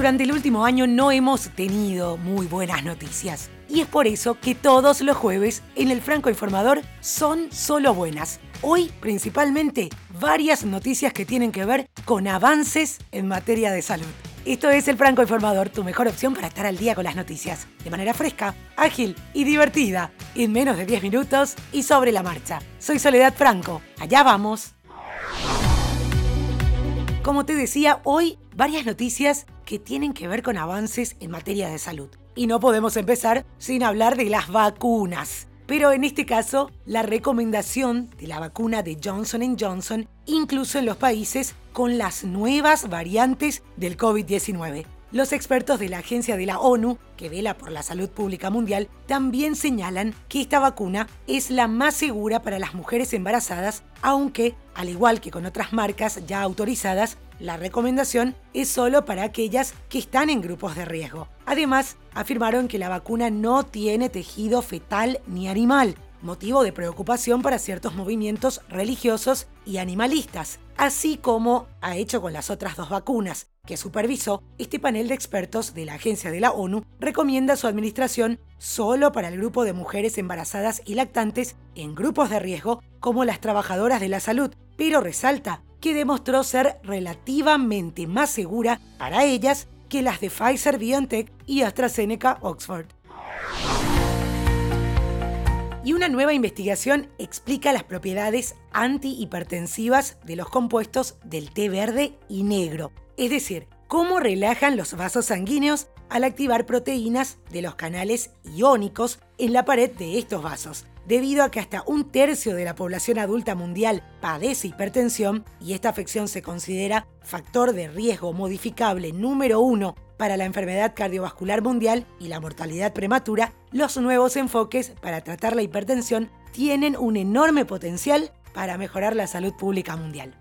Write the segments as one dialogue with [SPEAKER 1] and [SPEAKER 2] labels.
[SPEAKER 1] Durante el último año no hemos tenido muy buenas noticias. Y es por eso que todos los jueves en el Franco Informador son solo buenas. Hoy, principalmente, varias noticias que tienen que ver con avances en materia de salud. Esto es el Franco Informador, tu mejor opción para estar al día con las noticias, de manera fresca, ágil y divertida, en menos de 10 minutos y sobre la marcha. Soy Soledad Franco, allá vamos. Como te decía, hoy varias noticias que tienen que ver con avances en materia de salud. Y no podemos empezar sin hablar de las vacunas. Pero en este caso, la recomendación de la vacuna de Johnson Johnson, incluso en los países con las nuevas variantes del COVID-19. Los expertos de la Agencia de la ONU, que vela por la salud pública mundial, también señalan que esta vacuna es la más segura para las mujeres embarazadas, aunque, al igual que con otras marcas ya autorizadas, la recomendación es solo para aquellas que están en grupos de riesgo. Además, afirmaron que la vacuna no tiene tejido fetal ni animal, motivo de preocupación para ciertos movimientos religiosos y animalistas, así como ha hecho con las otras dos vacunas que supervisó, este panel de expertos de la Agencia de la ONU recomienda su administración solo para el grupo de mujeres embarazadas y lactantes en grupos de riesgo como las trabajadoras de la salud, pero resalta que demostró ser relativamente más segura para ellas que las de Pfizer BioNTech y AstraZeneca Oxford. Y una nueva investigación explica las propiedades antihipertensivas de los compuestos del té verde y negro, es decir, cómo relajan los vasos sanguíneos al activar proteínas de los canales iónicos en la pared de estos vasos, debido a que hasta un tercio de la población adulta mundial padece hipertensión y esta afección se considera factor de riesgo modificable número uno para la enfermedad cardiovascular mundial y la mortalidad prematura, los nuevos enfoques para tratar la hipertensión tienen un enorme potencial para mejorar la salud pública mundial.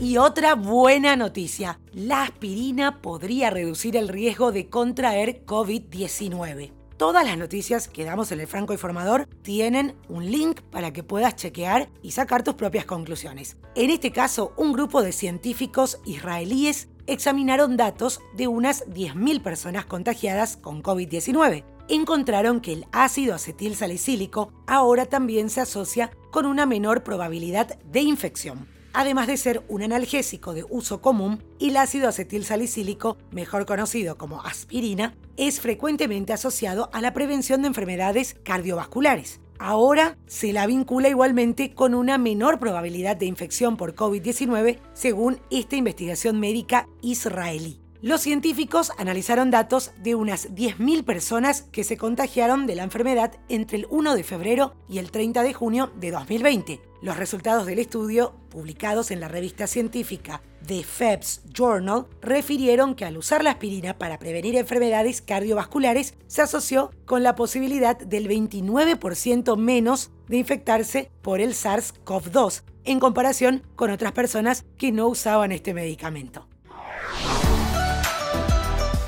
[SPEAKER 1] Y otra buena noticia, la aspirina podría reducir el riesgo de contraer COVID-19. Todas las noticias que damos en el Franco Informador tienen un link para que puedas chequear y sacar tus propias conclusiones. En este caso, un grupo de científicos israelíes examinaron datos de unas 10.000 personas contagiadas con COVID-19. Encontraron que el ácido acetil salicílico ahora también se asocia con una menor probabilidad de infección además de ser un analgésico de uso común, el ácido acetil salicílico, mejor conocido como aspirina, es frecuentemente asociado a la prevención de enfermedades cardiovasculares. Ahora se la vincula igualmente con una menor probabilidad de infección por COVID-19 según esta investigación médica israelí. Los científicos analizaron datos de unas 10.000 personas que se contagiaron de la enfermedad entre el 1 de febrero y el 30 de junio de 2020. Los resultados del estudio, publicados en la revista científica The Febs Journal, refirieron que al usar la aspirina para prevenir enfermedades cardiovasculares se asoció con la posibilidad del 29% menos de infectarse por el SARS-CoV-2 en comparación con otras personas que no usaban este medicamento.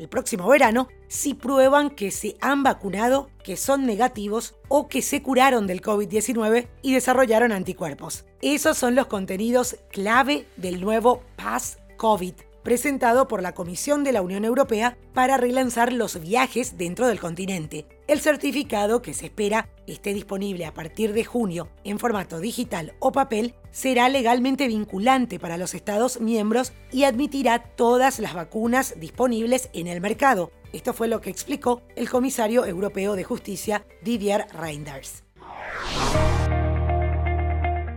[SPEAKER 1] el próximo verano si prueban que se han vacunado, que son negativos o que se curaron del COVID-19 y desarrollaron anticuerpos. Esos son los contenidos clave del nuevo Pass COVID presentado por la Comisión de la Unión Europea para relanzar los viajes dentro del continente. El certificado, que se espera esté disponible a partir de junio en formato digital o papel, será legalmente vinculante para los Estados miembros y admitirá todas las vacunas disponibles en el mercado. Esto fue lo que explicó el comisario europeo de justicia Didier Reinders.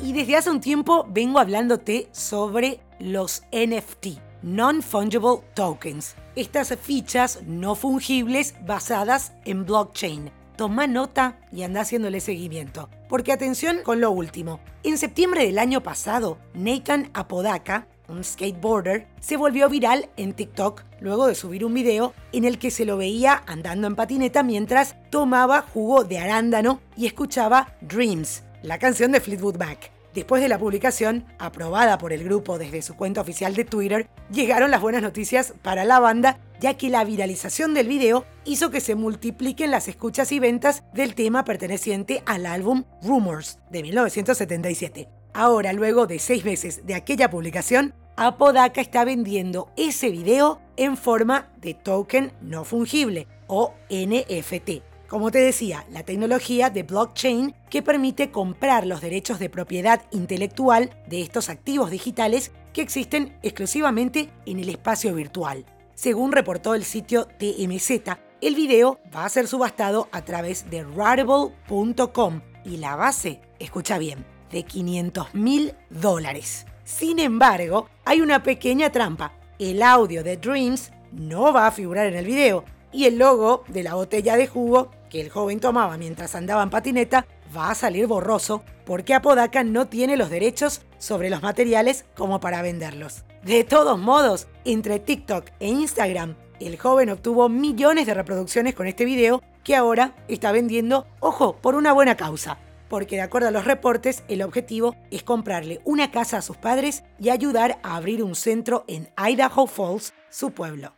[SPEAKER 1] Y desde hace un tiempo vengo hablándote sobre los NFT Non-Fungible Tokens, estas fichas no fungibles basadas en blockchain. Toma nota y anda haciéndole seguimiento. Porque atención con lo último. En septiembre del año pasado, Nathan Apodaca, un skateboarder, se volvió viral en TikTok luego de subir un video en el que se lo veía andando en patineta mientras tomaba jugo de arándano y escuchaba Dreams, la canción de Fleetwood Mac. Después de la publicación, aprobada por el grupo desde su cuenta oficial de Twitter, llegaron las buenas noticias para la banda, ya que la viralización del video hizo que se multipliquen las escuchas y ventas del tema perteneciente al álbum Rumors de 1977. Ahora, luego de seis meses de aquella publicación, Apodaca está vendiendo ese video en forma de token no fungible o NFT. Como te decía, la tecnología de blockchain que permite comprar los derechos de propiedad intelectual de estos activos digitales que existen exclusivamente en el espacio virtual. Según reportó el sitio TMZ, el video va a ser subastado a través de rarible.com y la base, escucha bien, de 500 mil dólares. Sin embargo, hay una pequeña trampa. El audio de Dreams no va a figurar en el video y el logo de la botella de jugo que el joven tomaba mientras andaba en patineta va a salir borroso porque Apodaca no tiene los derechos sobre los materiales como para venderlos. De todos modos, entre TikTok e Instagram, el joven obtuvo millones de reproducciones con este video que ahora está vendiendo, ojo, por una buena causa. Porque de acuerdo a los reportes, el objetivo es comprarle una casa a sus padres y ayudar a abrir un centro en Idaho Falls, su pueblo.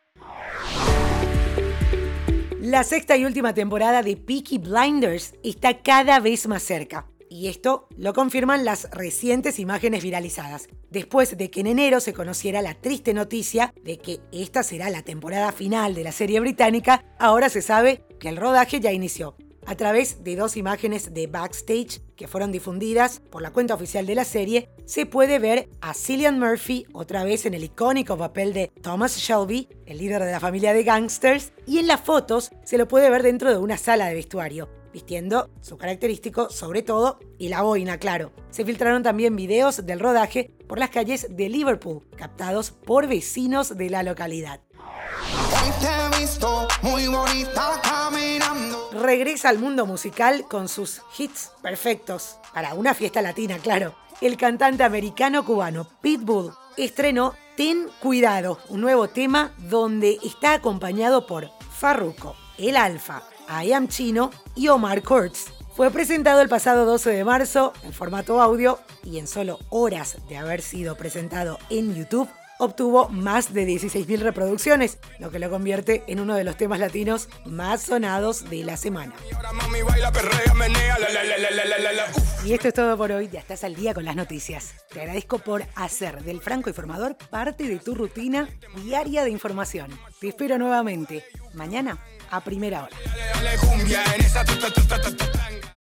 [SPEAKER 1] La sexta y última temporada de Peaky Blinders está cada vez más cerca. Y esto lo confirman las recientes imágenes viralizadas, después de que en enero se conociera la triste noticia de que esta será la temporada final de la serie británica, ahora se sabe que el rodaje ya inició a través de dos imágenes de backstage que fueron difundidas por la cuenta oficial de la serie, se puede ver a Cillian Murphy otra vez en el icónico papel de Thomas Shelby, el líder de la familia de gangsters, y en las fotos se lo puede ver dentro de una sala de vestuario, vistiendo su característico sobre todo y la boina, claro. Se filtraron también videos del rodaje por las calles de Liverpool, captados por vecinos de la localidad. Regresa al mundo musical con sus hits perfectos, para una fiesta latina, claro. El cantante americano-cubano Pitbull estrenó Ten Cuidado, un nuevo tema donde está acompañado por Farruko, El Alfa, I Am Chino y Omar Kurtz. Fue presentado el pasado 12 de marzo en formato audio y en solo horas de haber sido presentado en YouTube obtuvo más de 16.000 reproducciones, lo que lo convierte en uno de los temas latinos más sonados de la semana. Y esto es todo por hoy, ya estás al día con las noticias. Te agradezco por hacer del Franco Informador parte de tu rutina diaria de información. Te espero nuevamente mañana a primera hora.